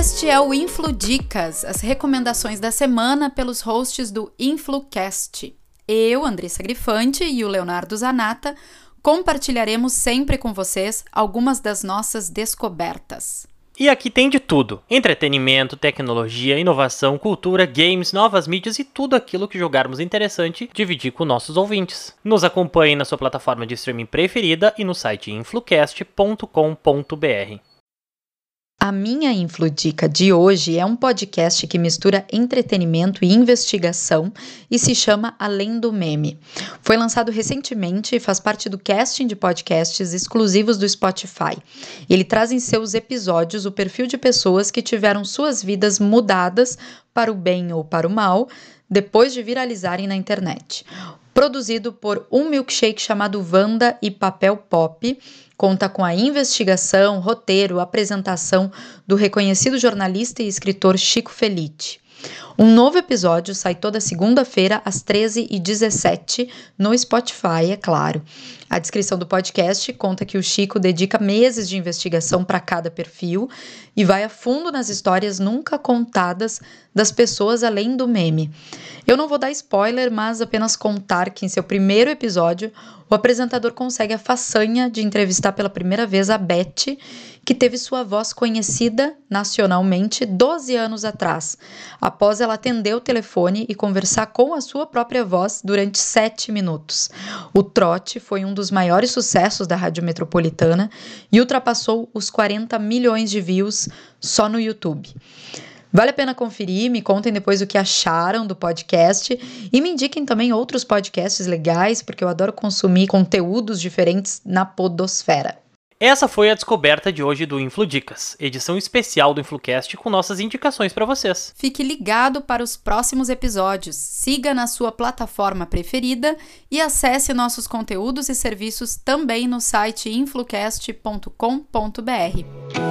Este é o Influ Dicas, as recomendações da semana pelos hosts do InfluCast. Eu, Andressa Grifante e o Leonardo Zanata compartilharemos sempre com vocês algumas das nossas descobertas. E aqui tem de tudo: entretenimento, tecnologia, inovação, cultura, games, novas mídias e tudo aquilo que jogarmos interessante dividir com nossos ouvintes. Nos acompanhe na sua plataforma de streaming preferida e no site influcast.com.br. A minha Infludica de hoje é um podcast que mistura entretenimento e investigação e se chama Além do Meme. Foi lançado recentemente e faz parte do casting de podcasts exclusivos do Spotify. Ele traz em seus episódios o perfil de pessoas que tiveram suas vidas mudadas para o bem ou para o mal depois de viralizarem na internet. Produzido por um milkshake chamado Vanda e Papel Pop conta com a investigação, roteiro, apresentação do reconhecido jornalista e escritor Chico Felite. Um novo episódio sai toda segunda-feira às 13h17 no Spotify, é claro. A descrição do podcast conta que o Chico dedica meses de investigação para cada perfil e vai a fundo nas histórias nunca contadas das pessoas além do meme. Eu não vou dar spoiler, mas apenas contar que em seu primeiro episódio, o apresentador consegue a façanha de entrevistar pela primeira vez a Beth, que teve sua voz conhecida nacionalmente 12 anos atrás, após ela atender o telefone e conversar com a sua própria voz durante 7 minutos. O trote foi um dos maiores sucessos da Rádio Metropolitana e ultrapassou os 40 milhões de views só no YouTube. Vale a pena conferir, me contem depois o que acharam do podcast e me indiquem também outros podcasts legais, porque eu adoro consumir conteúdos diferentes na podosfera. Essa foi a descoberta de hoje do Infludicas, edição especial do Influcast com nossas indicações para vocês. Fique ligado para os próximos episódios, siga na sua plataforma preferida e acesse nossos conteúdos e serviços também no site influcast.com.br.